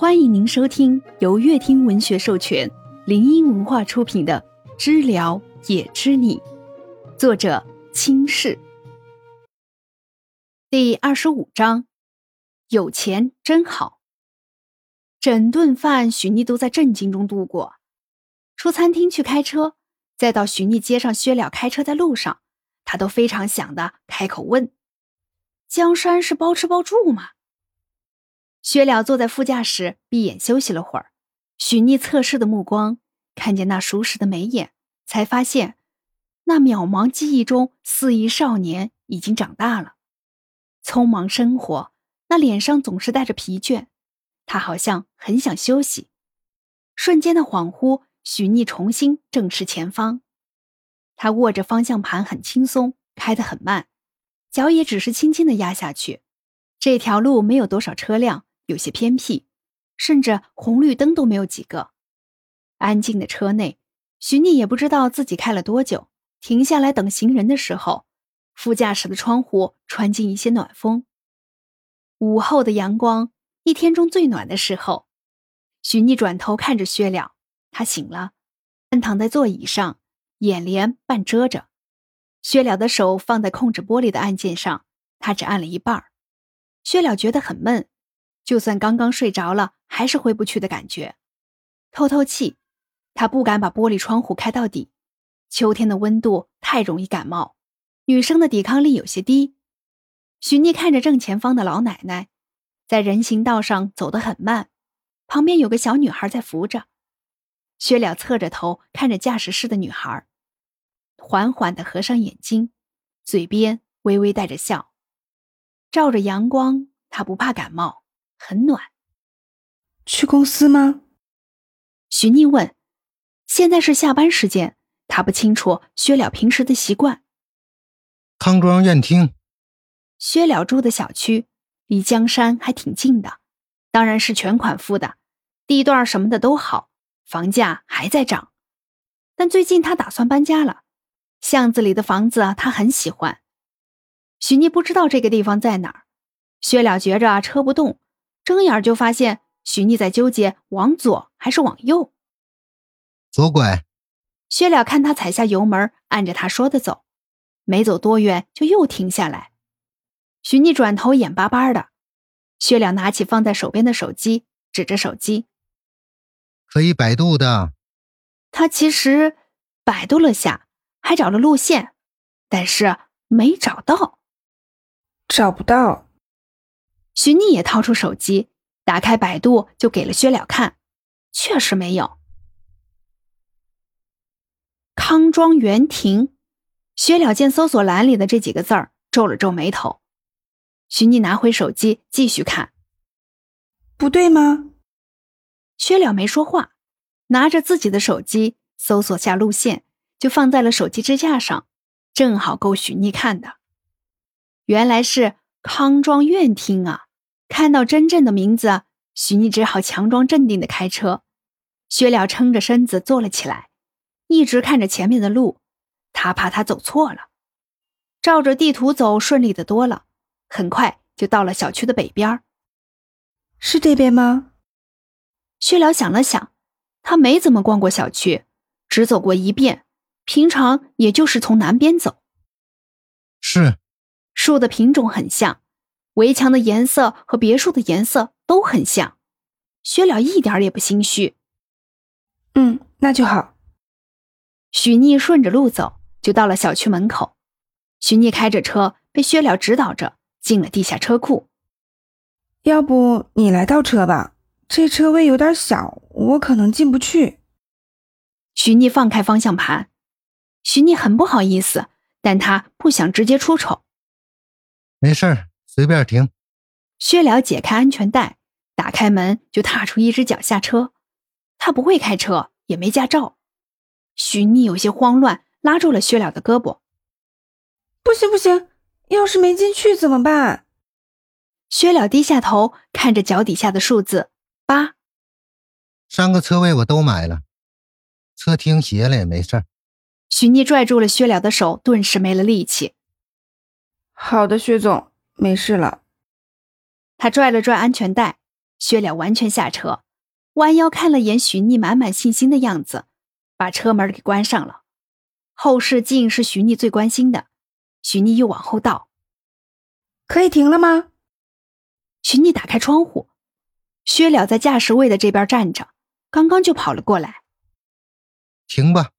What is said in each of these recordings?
欢迎您收听由乐听文学授权、林音文化出品的《知了也知你》，作者清世。第二十五章：有钱真好。整顿饭，许妮都在震惊中度过。出餐厅去开车，再到许妮街上薛了开车在路上，他都非常想的开口问：“江山是包吃包住吗？”薛了坐在副驾驶，闭眼休息了会儿。许逆测试的目光看见那熟识的眉眼，才发现那渺茫记忆中肆意少年已经长大了。匆忙生活，那脸上总是带着疲倦。他好像很想休息。瞬间的恍惚，许逆重新正视前方。他握着方向盘很轻松，开得很慢，脚也只是轻轻的压下去。这条路没有多少车辆。有些偏僻，甚至红绿灯都没有几个。安静的车内，许逆也不知道自己开了多久。停下来等行人的时候，副驾驶的窗户穿进一些暖风。午后的阳光，一天中最暖的时候。许逆转头看着薛了，他醒了，半躺在座椅上，眼帘半遮着。薛了的手放在控制玻璃的按键上，他只按了一半薛了觉得很闷。就算刚刚睡着了，还是回不去的感觉。透透气，他不敢把玻璃窗户开到底。秋天的温度太容易感冒，女生的抵抗力有些低。许妮看着正前方的老奶奶，在人行道上走得很慢，旁边有个小女孩在扶着。薛了侧着头看着驾驶室的女孩，缓缓地合上眼睛，嘴边微微带着笑。照着阳光，他不怕感冒。很暖。去公司吗？徐妮问。现在是下班时间，他不清楚薛了平时的习惯。康庄宴厅。薛了住的小区离江山还挺近的，当然是全款付的，地段什么的都好，房价还在涨。但最近他打算搬家了，巷子里的房子他很喜欢。许妮不知道这个地方在哪儿，薛了觉着车不动。睁眼就发现许逆在纠结往左还是往右。左拐。薛了看他踩下油门，按着他说的走，没走多远就又停下来。许逆转头眼巴巴的。薛了拿起放在手边的手机，指着手机：“可以百度的。”他其实百度了下，还找了路线，但是没找到。找不到。徐逆也掏出手机，打开百度，就给了薛了看，确实没有。康庄园亭，薛了见搜索栏里的这几个字儿，皱了皱眉头。徐逆拿回手机继续看，不对吗？薛了没说话，拿着自己的手机搜索下路线，就放在了手机支架上，正好够许逆看的。原来是康庄院厅啊！看到真正的名字，许逆只好强装镇定的开车。薛了撑着身子坐了起来，一直看着前面的路，他怕他走错了。照着地图走，顺利的多了，很快就到了小区的北边。是这边吗？薛了想了想，他没怎么逛过小区，只走过一遍，平常也就是从南边走。是，树的品种很像。围墙的颜色和别墅的颜色都很像，薛了一点也不心虚。嗯，那就好。许逆顺着路走，就到了小区门口。许逆开着车，被薛了指导着进了地下车库。要不你来倒车吧，这车位有点小，我可能进不去。许逆放开方向盘，许逆很不好意思，但他不想直接出丑。没事儿。随便停。薛了解开安全带，打开门就踏出一只脚下车。他不会开车，也没驾照。许逆有些慌乱，拉住了薛了的胳膊。不行不行，要是没进去怎么办？薛了低下头看着脚底下的数字八。三个车位我都买了，车停斜了也没事。许逆拽住了薛了的手，顿时没了力气。好的，薛总。没事了，他拽了拽安全带，薛了完全下车，弯腰看了眼许逆满满信心的样子，把车门给关上了。后视镜是许逆最关心的，许逆又往后倒。可以停了吗？许逆打开窗户，薛了在驾驶位的这边站着，刚刚就跑了过来。停吧。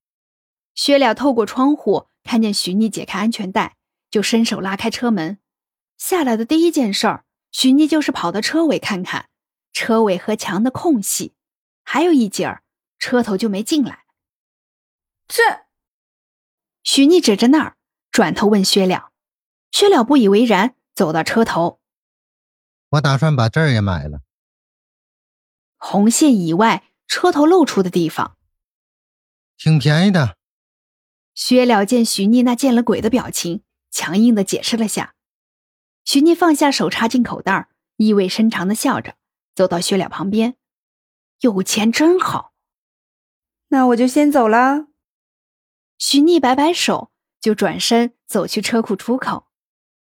薛了透过窗户看见许逆解开安全带，就伸手拉开车门。下来的第一件事儿，许逆就是跑到车尾看看，车尾和墙的空隙，还有一截儿车头就没进来。这，许妮指着那儿，转头问薛了。薛了不以为然，走到车头。我打算把这儿也买了。红线以外，车头露出的地方，挺便宜的。薛了见许妮那见了鬼的表情，强硬的解释了下。许逆放下手，插进口袋，意味深长的笑着，走到薛了旁边。有钱真好。那我就先走了。徐逆摆摆手，就转身走去车库出口。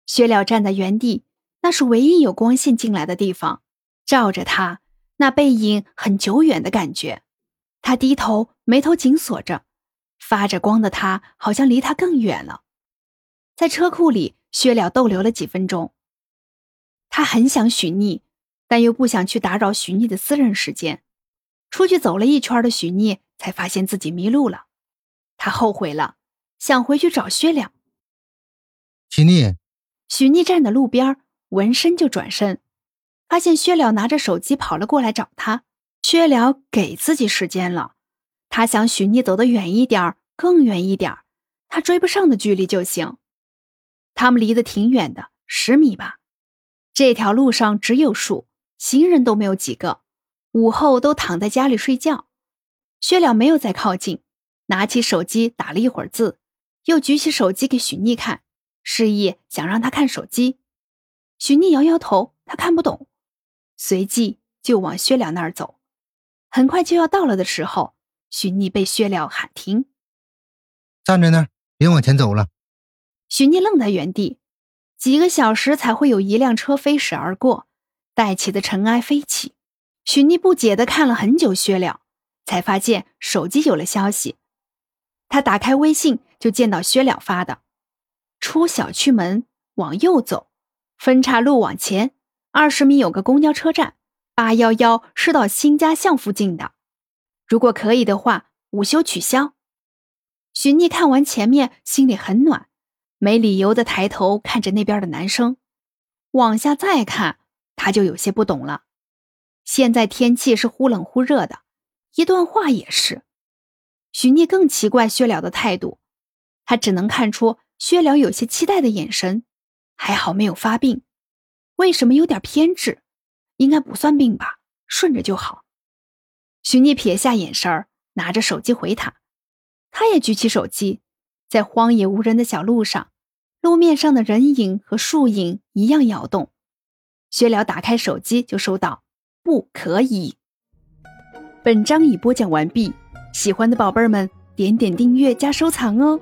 薛了站在原地，那是唯一有光线进来的地方，照着他，那背影很久远的感觉。他低头，眉头紧锁着，发着光的他好像离他更远了。在车库里，薛了逗留了几分钟。他很想许逆，但又不想去打扰许逆的私人时间。出去走了一圈的许逆才发现自己迷路了，他后悔了，想回去找薛了。许逆。许逆站在路边，闻声就转身，发现薛了拿着手机跑了过来找他。薛了给自己时间了，他想许逆走得远一点，更远一点，他追不上的距离就行。他们离得挺远的，十米吧。这条路上只有树，行人都没有几个，午后都躺在家里睡觉。薛了没有再靠近，拿起手机打了一会儿字，又举起手机给许逆看。示意想让他看手机，许逆摇摇头，他看不懂，随即就往薛了那儿走。很快就要到了的时候，许逆被薛了喊停，站在那儿，别往前走了。许逆愣在原地，几个小时才会有一辆车飞驶而过，带起的尘埃飞起。许逆不解的看了很久薛了，才发现手机有了消息。他打开微信，就见到薛了发的。出小区门往右走，分岔路往前二十米有个公交车站，八幺幺是到新家巷附近的。如果可以的话，午休取消。许逆看完前面，心里很暖，没理由的抬头看着那边的男生。往下再看，他就有些不懂了。现在天气是忽冷忽热的，一段话也是。许聂更奇怪薛了的态度，他只能看出。薛了有些期待的眼神，还好没有发病。为什么有点偏执？应该不算病吧，顺着就好。许聂撇下眼神儿，拿着手机回他。他也举起手机，在荒野无人的小路上，路面上的人影和树影一样摇动。薛了打开手机就收到，不可以。本章已播讲完毕，喜欢的宝贝儿们点点订阅加收藏哦。